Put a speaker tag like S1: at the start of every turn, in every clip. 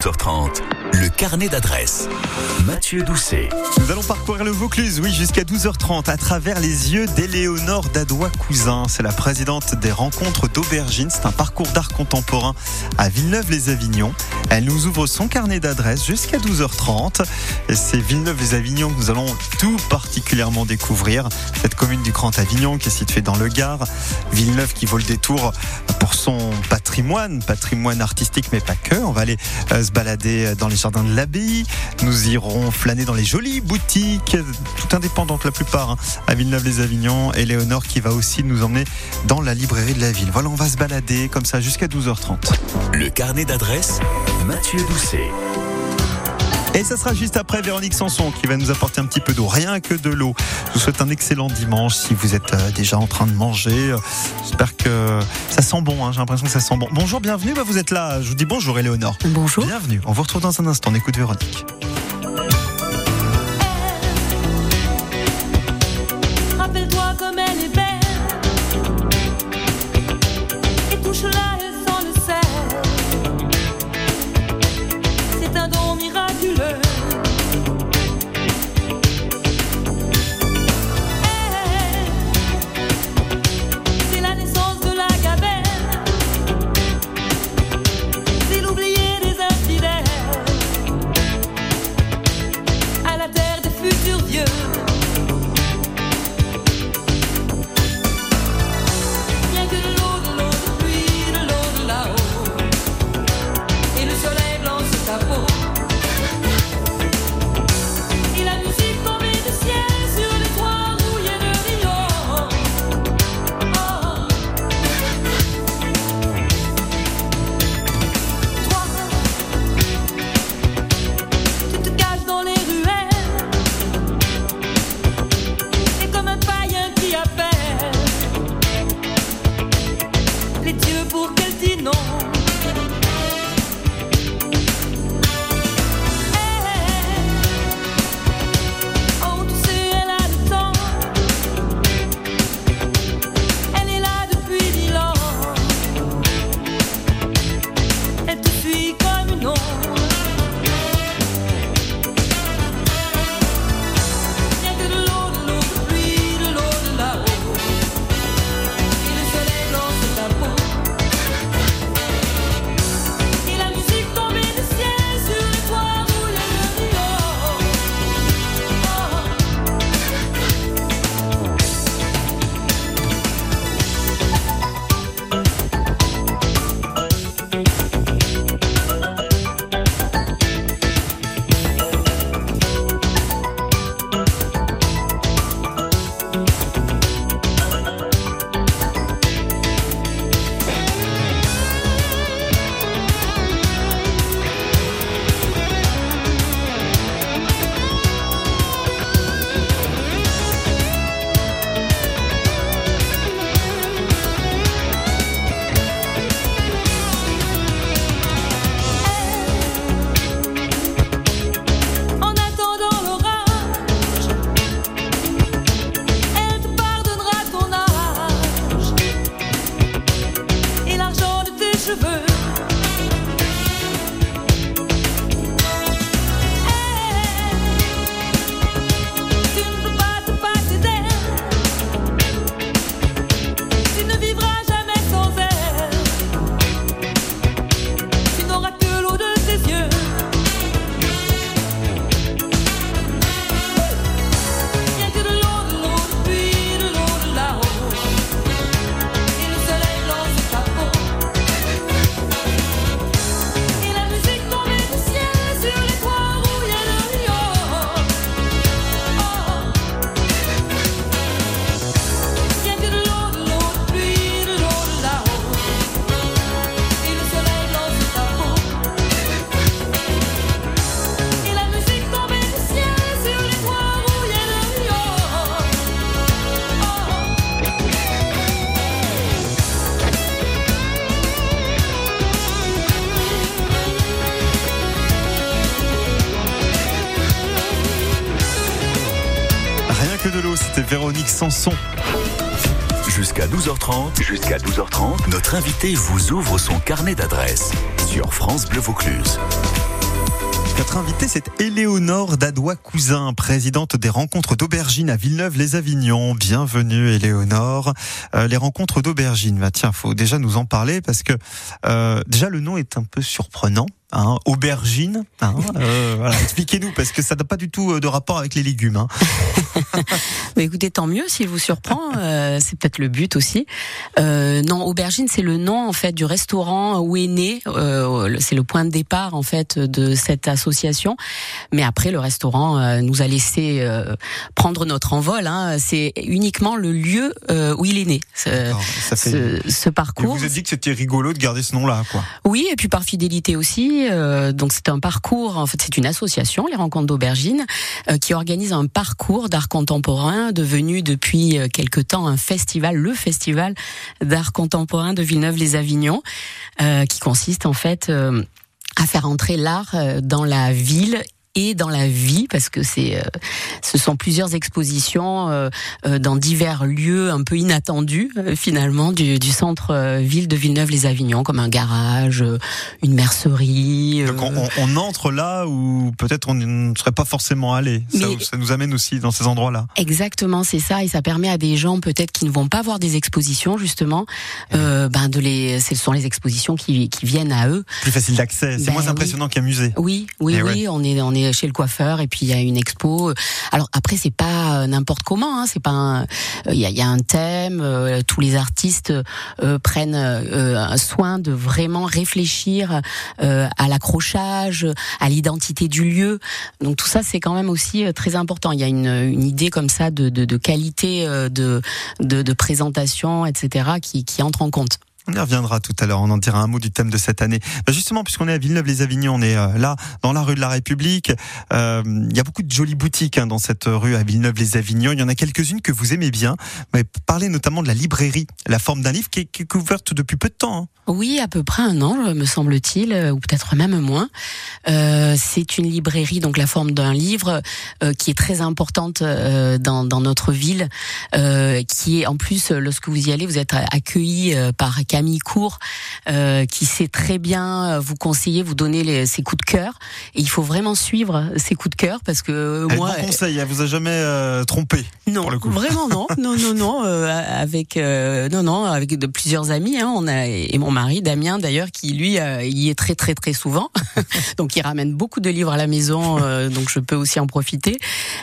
S1: 12h30, le carnet d'adresse. Mathieu Doucet.
S2: Nous allons parcourir le Vaucluse, oui, jusqu'à 12h30, à travers les yeux d'Éléonore Dadois-Cousin. C'est la présidente des rencontres d'Aubergine. C'est un parcours d'art contemporain à Villeneuve-les-Avignon. Elle nous ouvre son carnet d'adresse jusqu'à 12h30. Et c'est Villeneuve-les-Avignon que nous allons tout particulièrement découvrir. Cette commune du Grand Avignon qui est située dans le Gard. Villeneuve qui vaut le détour pour son patrimoine, patrimoine artistique, mais pas que. On va aller euh, se balader dans les jardins de l'abbaye. Nous irons flâner dans les jolies boutiques, tout indépendantes la plupart, hein, à Villeneuve-les-Avignon. Et Léonore qui va aussi nous emmener dans la librairie de la ville. Voilà, on va se balader comme ça jusqu'à 12h30.
S1: Le carnet d'adresse. Mathieu Doucet.
S2: Et ça sera juste après Véronique Sanson qui va nous apporter un petit peu d'eau, rien que de l'eau. Je vous souhaite un excellent dimanche si vous êtes euh, déjà en train de manger. J'espère que ça sent bon, hein. j'ai l'impression que ça sent bon. Bonjour, bienvenue, bah, vous êtes là. Je vous dis bonjour Éléonore.
S3: Bonjour.
S2: Bienvenue, on vous retrouve dans un instant, on écoute Véronique.
S4: Rappelle-toi comme elle est belle Que de l'eau,
S2: c'était Véronique Sanson.
S1: Jusqu'à 12h30, jusqu'à 12h30, notre invité vous ouvre son carnet d'adresse sur France Bleu Vaucluse.
S2: invitée, c'est Éléonore Dadois-Cousin, présidente des rencontres d'aubergine à Villeneuve-les-Avignon. Bienvenue, Éléonore. Euh, les rencontres d'aubergine, bah, tiens, faut déjà nous en parler parce que euh, déjà le nom est un peu surprenant. Hein, aubergine, hein, euh, voilà. expliquez-nous parce que ça n'a pas du tout euh, de rapport avec les légumes. Hein.
S3: Mais écoutez, tant mieux s'il vous surprend. euh, c'est peut-être le but aussi. Euh, non, aubergine, c'est le nom en fait du restaurant où est né. euh, c'est le point de départ en fait de cette association. Mais après, le restaurant euh, nous a laissé euh, prendre notre envol. Hein. C'est uniquement le lieu où il est né. Ce,
S2: ça fait...
S3: ce, parcours.
S2: vous êtes dit que c'était rigolo de garder ce nom-là, quoi.
S3: Oui, et puis par fidélité aussi. Euh, donc c'est un parcours. En fait, c'est une association, les Rencontres d'Aubergine, euh, qui organise un parcours d'art contemporain devenu depuis euh, quelque temps un festival, le festival d'art contemporain de Villeneuve-les-Avignon, qui consiste en fait à faire entrer l'art dans la ville et dans la vie parce que c'est euh, ce sont plusieurs expositions euh, euh, dans divers lieux un peu inattendus euh, finalement du, du centre ville de Villeneuve-les-Avignon comme un garage, une mercerie.
S2: Donc on, on- entre là où peut-être on ne serait pas forcément allé. Ça, nous amène aussi dans ces endroits-là.
S3: Exactement, c'est ça, et ça permet à des gens peut-être qui ne vont pas voir des expositions justement, euh, ben de les, ce sont les expositions qui, qui viennent à eux.
S2: Plus facile d'accès. C'est
S3: Ben
S2: moins
S3: oui.
S2: impressionnant qu'un musée.
S3: Oui, oui,
S2: Eh
S3: oui, on est on est chez le coiffeur et puis il y a une expo. Alors après c'est pas euh, n'importe comment, hein, c'est pas euh, il y, a, y a un thème. euh, tous les artistes euh, prennent euh, soin de vraiment réfléchir à l'accrochage, à l'identité du lieu. Donc tout ça c'est quand même aussi très important. Il y a une, une idée comme ça de, de, de qualité de, de de présentation, etc. qui qui entre en compte.
S2: On y reviendra tout à l'heure, on en dira un mot du thème de cette année. Bah, justement, puisqu'on est à Villeneuve-les-Avignon, on est euh, là, dans la rue de la République. Euh, Il y a beaucoup de jolies boutiques hein, dans cette rue à Villeneuve-les-Avignon. Il y en a quelques-unes que vous aimez bien. Mais parlez notamment de la librairie, la forme d'un livre qui est, qui est ouverte depuis peu de temps. hein.
S3: Oui, à peu près un an, me semble-t-il, euh, ou peut-être même moins. Euh, c'est une librairie, donc la forme d'un livre, euh, qui est très importante dans, dans notre ville, qui est en plus, lorsque vous y allez, vous êtes accueilli par Camille Cour, euh, qui sait très bien euh, vous conseiller, vous donner les, ses coups de cœur. Et il faut vraiment suivre ses coups de cœur parce que euh,
S2: Elle
S3: moi,
S2: bon conseil, elle vous a jamais euh, trompé.
S3: non,
S2: pour le coup.
S3: vraiment non, non, non, non, euh, avec non, non, avec de plusieurs amis. Hein, on a et mon mari Damien d'ailleurs qui lui y est très très très souvent, donc il ramène beaucoup de livres à la maison, donc je peux aussi en profiter.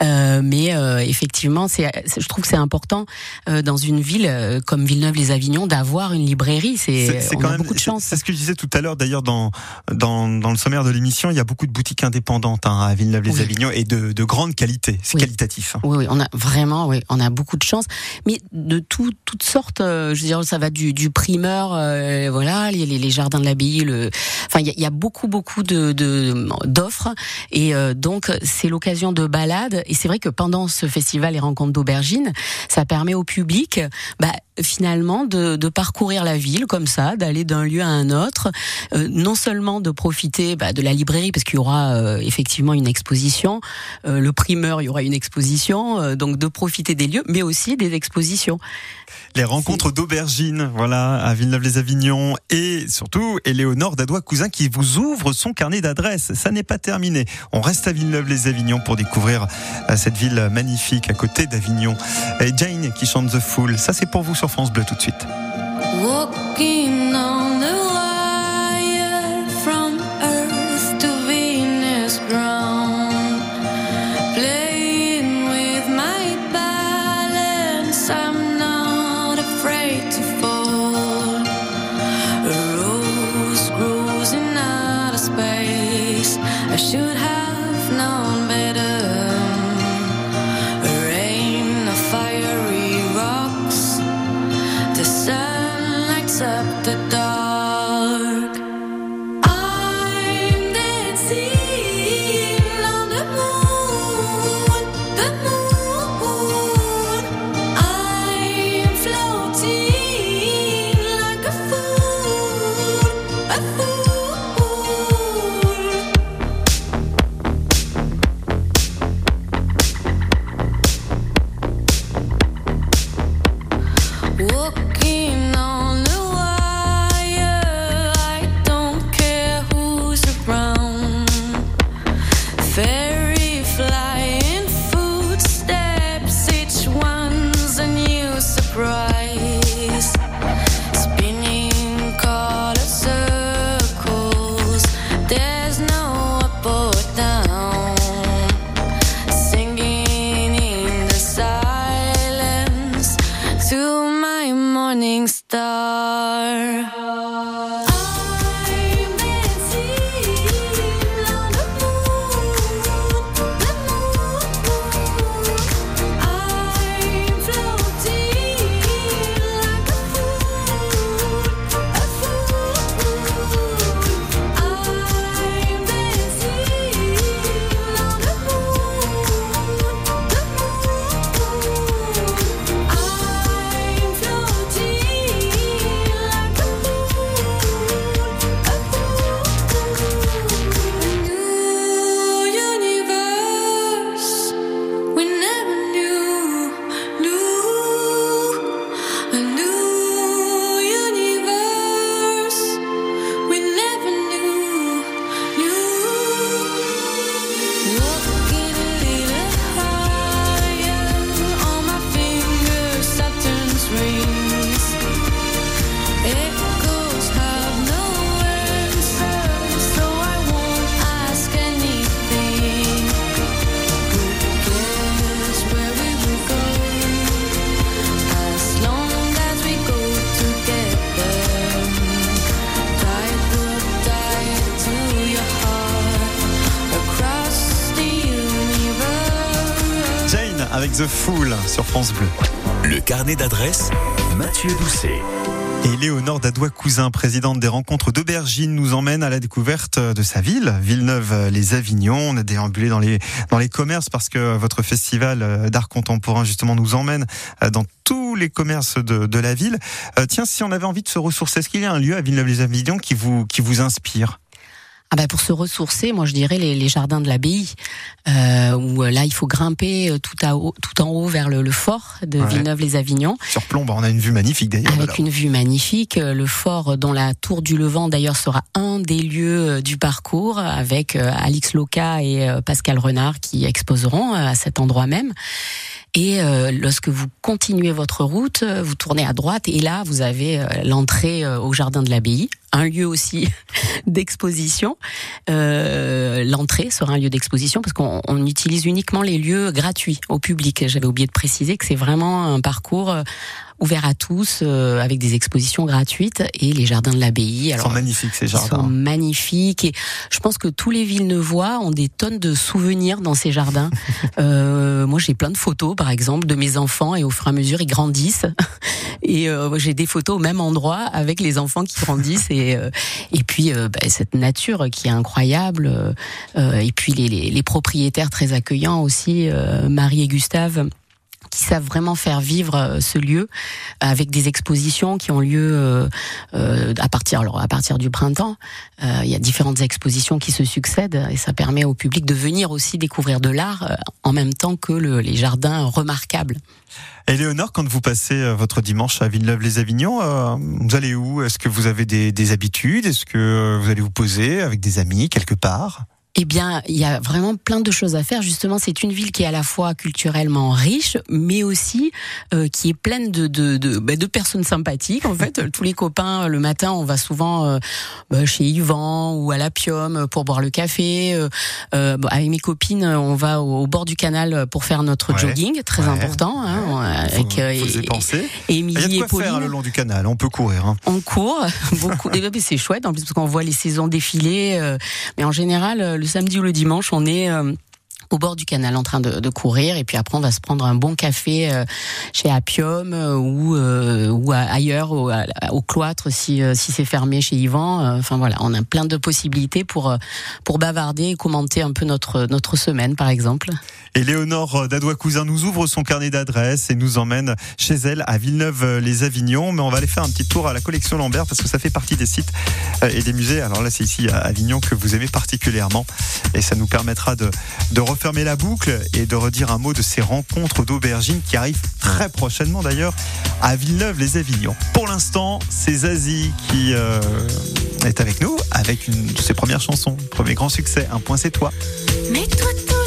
S3: Mais effectivement, c'est, je trouve que c'est important dans une ville comme Villeneuve-les-Avignon d'avoir une librairie. C'est, on a beaucoup de chance.
S2: C'est ce que je disais tout à l'heure, d'ailleurs, dans, dans, dans le sommaire de l'émission, il y a beaucoup de boutiques indépendantes hein, à Villeneuve-les-Avignon et de, de grande qualité. C'est
S3: Oui.
S2: qualitatif. hein.
S3: Oui, oui, on a vraiment, oui, on a beaucoup de chance, mais de tout, toutes sortes. euh, je veux dire, ça va du, du primeur, euh, voilà, les, les, les jardins de l'abbaye, le, enfin, il y a, il y a beaucoup, beaucoup de de- d'offres, et euh, donc c'est l'occasion de balades. Et c'est vrai que pendant ce festival les rencontres d'aubergines, ça permet au public, bah, finalement, de, de parcourir la ville comme ça, d'aller d'un lieu à un autre, euh, non seulement de profiter bah, de la librairie parce qu'il y aura euh, effectivement une exposition, euh, le primeur, il y aura une exposition, euh, donc de profiter des lieux, mais aussi des expositions.
S2: Les rencontres d'aubergines, voilà, à Villeneuve-les-Avignon et surtout Éléonore Dadois-Cousin qui vous ouvre son carnet d'adresses. Ça n'est pas terminé. On reste à Villeneuve-les-Avignon pour découvrir euh, cette ville magnifique à côté d'Avignon. Et Jane qui chante The Fool. Ça, c'est pour vous sur France Bleu tout de suite.
S5: Walking
S2: avec The Fool sur France Bleu.
S1: Le carnet d'adresses, Mathieu Doucet.
S2: Et Léonore Dadois-Cousin, présidente des rencontres d'Aubergine, nous emmène à la découverte de sa ville, Villeneuve-les-Avignons. On a déambulé dans les, dans les commerces parce que votre festival d'art contemporain, justement, nous emmène dans tous les commerces de, de la ville. Euh, tiens, si on avait envie de se ressourcer, est-ce qu'il y a un lieu à Villeneuve-les-Avignons qui vous, qui vous inspire?
S3: Ah bah pour se ressourcer, moi je dirais les, les jardins de l'abbaye, euh, où euh, là il faut grimper euh, tout, à haut, tout en haut vers le, le fort de
S2: Ouais.
S3: Villeneuve-les-Avignons,
S2: Sur Plomb, on a une vue magnifique d'ailleurs.
S3: avec une vue magnifique. Euh, Le fort dont la tour du Levant d'ailleurs sera un des lieux du parcours, avec euh, Alix Loca et euh, Pascal Renard qui exposeront euh, à cet endroit même. Et euh, lorsque vous continuez votre route, euh, vous tournez à droite et là vous avez euh, l'entrée au jardin de l'abbaye, un lieu aussi d'exposition. L'entrée sera un lieu d'exposition parce qu'on on utilise uniquement les lieux gratuits au public. J'avais oublié de préciser que c'est vraiment un parcours ouvert à tous euh, avec des expositions gratuites et les jardins de l'abbaye.
S2: Ils
S3: Alors
S2: sont magnifiques ces
S3: ils sont
S2: jardins.
S3: magnifiques et je pense que tous les Villeneuvois ont des tonnes de souvenirs dans ces jardins. euh, moi, j'ai plein de photos, par exemple, de mes enfants et au fur et à mesure, ils grandissent. Et euh, j'ai des photos au même endroit avec les enfants qui grandissent et euh, et puis euh, bah, cette nature qui est incroyable. euh, euh, et puis les, les, les propriétaires très accueillants aussi, euh, Marie et Gustave qui savent vraiment faire vivre euh, ce lieu avec des expositions qui ont lieu euh, euh, à partir alors à partir du printemps. Euh, il y a différentes expositions qui se succèdent et ça permet au public de venir aussi découvrir de l'art euh, en même temps que le- les jardins remarquables.
S2: Et Léonore, quand vous passez euh, votre dimanche à Villeneuve-les-Avignons, euh, vous allez où? Est-ce que vous avez des, des habitudes? Est-ce que euh, vous allez vous poser avec des amis quelque part?
S3: Eh bien, il y a vraiment plein de choses à faire. Justement, c'est une ville qui est à la fois culturellement riche, mais aussi euh, qui est pleine de de, de, bah, de personnes sympathiques. En fait, tous les copains, euh, le matin, on va souvent euh, bah, chez Yvan ou à l'Apium pour boire le café. Euh, euh, bon, avec mes copines, on va au, au bord du canal pour faire notre
S2: Ouais.
S3: jogging, très
S2: Ouais.
S3: important. Hein,
S2: Faut,
S3: avec euh,
S2: faut y
S3: et-
S2: penser.
S3: et
S2: Il y a
S3: et
S2: quoi faire le long du canal. On peut courir. hein.
S3: On court beaucoup. Et puis c'est chouette en plus parce qu'on voit les saisons défiler. euh, mais en général, euh, le samedi ou le dimanche, on est euh, au bord du canal en train de, courir et puis après on va se prendre un bon café euh, chez Appium euh, ou euh, ou ailleurs au, cloître si si c'est fermé chez Yvan enfin voilà on a plein de possibilités pour pour bavarder et commenter un peu notre notre semaine par exemple
S2: Et Léonore Dadois-Cousin nous ouvre son carnet d'adresses et nous emmène chez elle à Villeneuve-les-Avignons. Mais on va aller faire un petit tour à la collection Lambert parce que ça fait partie des sites et des musées. Alors là, c'est ici à Avignon que vous aimez particulièrement. Et ça nous permettra de, de refermer la boucle et de redire un mot de ces rencontres d'aubergines qui arrivent très prochainement d'ailleurs à Villeneuve-les-Avignons. Pour l'instant, c'est Zazie qui euh, est avec nous avec une de ses premières chansons. Premier grand succès, Un point c'est toi.
S5: Tout nu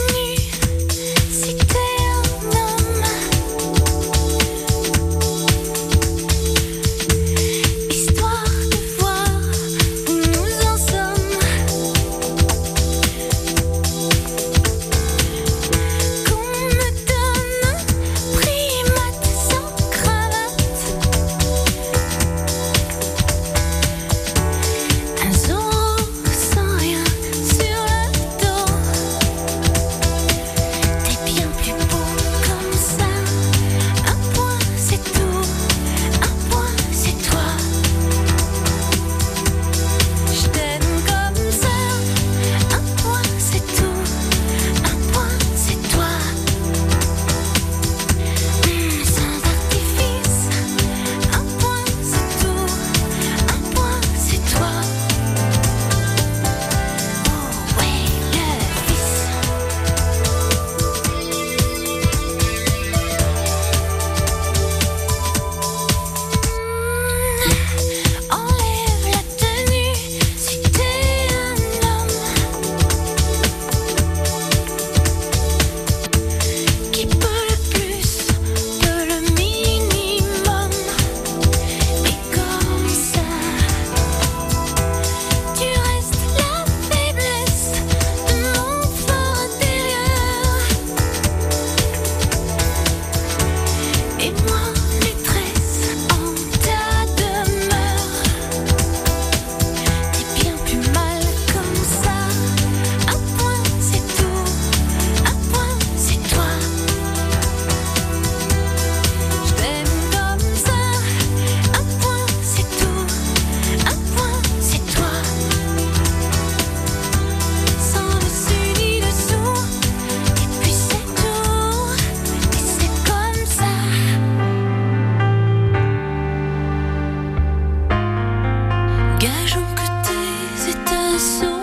S2: so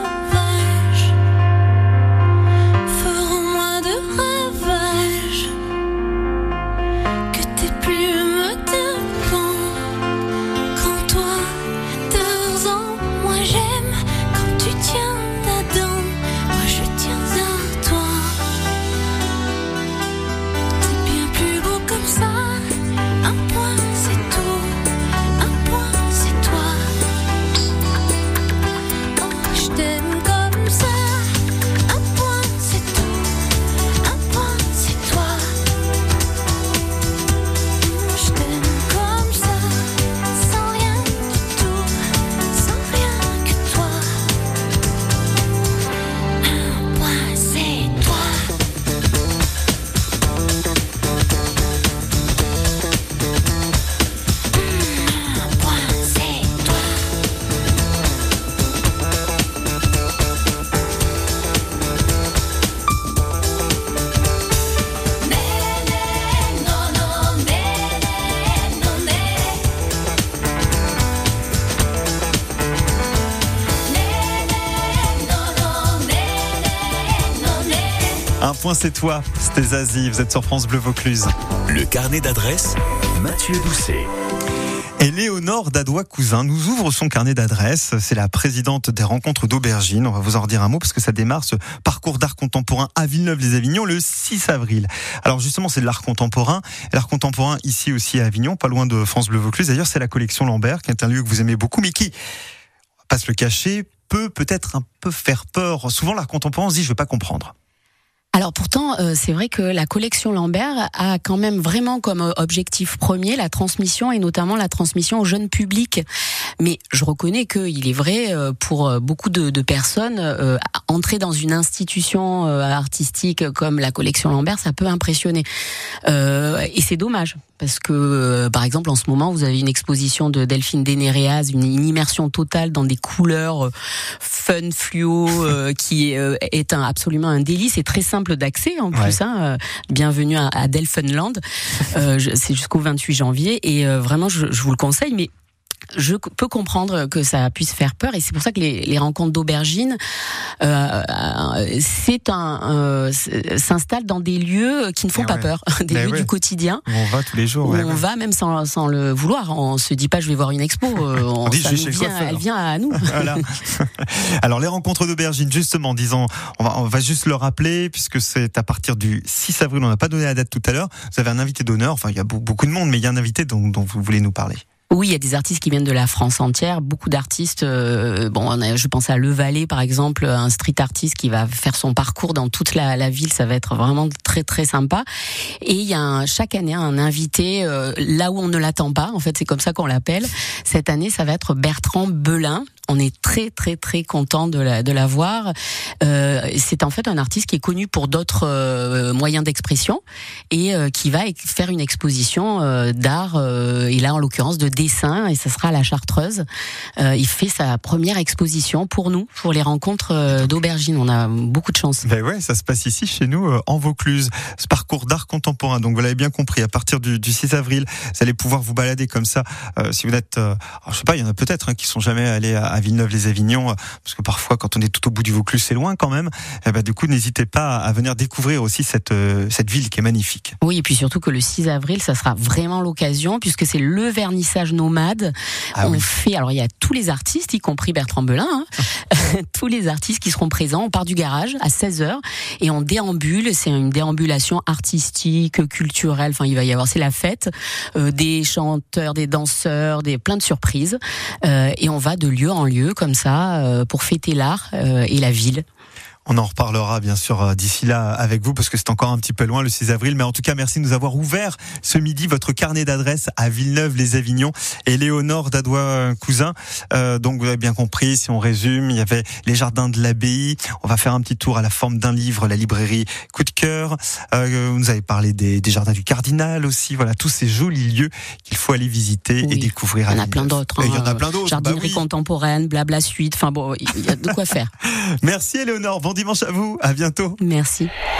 S2: c'est toi, c'était Zazie, vous êtes sur France Bleu Vaucluse.
S1: Le carnet d'adresses, Mathieu Doucet.
S2: Et Léonore Dadois-Cousin nous ouvre son carnet d'adresses. C'est la présidente des rencontres d'Aubergine. On va vous en redire un mot parce que ça démarre ce parcours d'art contemporain à Villeneuve-les-Avignon le 6 avril. Alors justement, c'est de l'art contemporain. L'art contemporain ici aussi à Avignon, pas loin de France Bleu Vaucluse. D'ailleurs, c'est la collection Lambert, qui est un lieu que vous aimez beaucoup, mais qui, on va pas se le cacher, peut peut-être un peu faire peur. Souvent, l'art contemporain, on se dit, je veux pas comprendre.
S3: Alors pourtant, euh, c'est vrai que la collection Lambert a quand même vraiment comme euh, objectif premier la transmission et notamment la transmission au jeune public. Mais je reconnais qu'il est vrai euh, pour euh, beaucoup de, de personnes, euh, entrer dans une institution artistique comme la collection Lambert, ça peut impressionner. Euh, et c'est dommage parce que, euh, par exemple, en ce moment, vous avez une exposition de Delphine Dénéréaz, une, une immersion totale dans des couleurs euh, fun, fluo, euh, qui euh, est un, absolument un délice et très simple d'accès en
S2: Ouais.
S3: plus. Hein, bienvenue à, à. Euh, je- c'est jusqu'au 28 janvier et euh, vraiment, je, je vous le conseille, mais je peux comprendre que ça puisse faire peur et c'est pour ça que les, les rencontres d'aubergines euh, euh, c'est un euh, s'installent dans des lieux qui ne font
S2: Eh
S3: pas
S2: ouais.
S3: peur, des
S2: Mais
S3: lieux
S2: ouais.
S3: du quotidien
S2: On va tous les jours.
S3: où
S2: ouais,
S3: on va même sans, sans le vouloir. On se dit pas je vais voir une expo. euh, on,
S2: dit,
S3: vient,
S2: coiffeur.
S3: elle vient à nous.
S2: Voilà. Alors les rencontres d'aubergine, justement, disons, on va, on va juste le rappeler puisque c'est à partir du 6 avril. On n'a pas donné la date tout à l'heure. Vous avez un invité d'honneur. Enfin, il y a beau- beaucoup de monde, mais il y a un invité dont, dont vous voulez nous parler.
S3: Oui, il y a des artistes qui viennent de la France entière, beaucoup d'artistes. euh, bon, je pense à Le Valais, par exemple, un street artiste qui va faire son parcours dans toute la, la ville. Ça va être vraiment très très sympa. Et il y a un, chaque année un invité euh, là où on ne l'attend pas. En fait, c'est comme ça qu'on l'appelle. Cette année, ça va être Bertrand Belin. On est très très très content de la de la voir. Euh, c'est en fait un artiste qui est connu pour d'autres euh, moyens d'expression et euh, qui va faire une exposition d'art et là en l'occurrence de dessin et ça sera à la Chartreuse. Il fait sa première exposition pour nous pour les rencontres euh, d'aubergine. On a beaucoup de chance.
S2: Ben ouais, ça se passe ici chez nous en Vaucluse. Ce parcours d'art contemporain. Donc vous l'avez bien compris, à partir du, du 6 avril, vous allez pouvoir vous balader comme ça. Si vous êtes, je sais pas, il y en a peut-être hein, qui sont jamais allés à, à Villeneuve-les-Avignon, euh, parce que parfois quand on est tout au bout du Vaucluse, c'est loin quand même. Eh ben du coup, n'hésitez pas à venir découvrir aussi cette euh, cette ville qui est magnifique.
S3: Oui, et puis surtout que le 6 avril, ça sera vraiment l'occasion puisque c'est le vernissage nomade.
S2: Ah
S3: on
S2: oui.
S3: fait, alors il y a tous les artistes, y compris Bertrand Belin, hein, tous les artistes qui seront présents. On part du garage à 16h et on déambule. C'est une déambulation artistique, culturelle. Enfin, il va y avoir, c'est la fête. Euh, des chanteurs, des danseurs, des plein de surprises. Euh, et on va de lieu en lieu comme ça euh, pour fêter l'art euh, et la ville.
S2: On en reparlera bien sûr euh, d'ici là avec vous parce que c'est encore un petit peu loin le 6 avril. Mais en tout cas, merci de nous avoir ouvert ce midi votre carnet d'adresses à Villeneuve-les-Avignon et Léonore Dadois-Cousin. Euh, donc vous avez bien compris, si on résume, il y avait les jardins de l'abbaye. On va faire un petit tour à la forme d'un livre, la librairie Coup de cœur. Euh, vous nous avez parlé des, des jardins du Cardinal aussi. Voilà, tous ces jolis lieux qu'il faut aller visiter et découvrir.
S3: Il y en a plein d'autres.
S2: Et Il y en a
S3: hein.
S2: plein d'autres.
S3: Jardinerie
S2: bah oui.
S3: contemporaine, blabla suite. Enfin bon, il y a de quoi faire.
S2: Merci Éléonore. Bon dimanche à vous. À bientôt.
S3: Merci.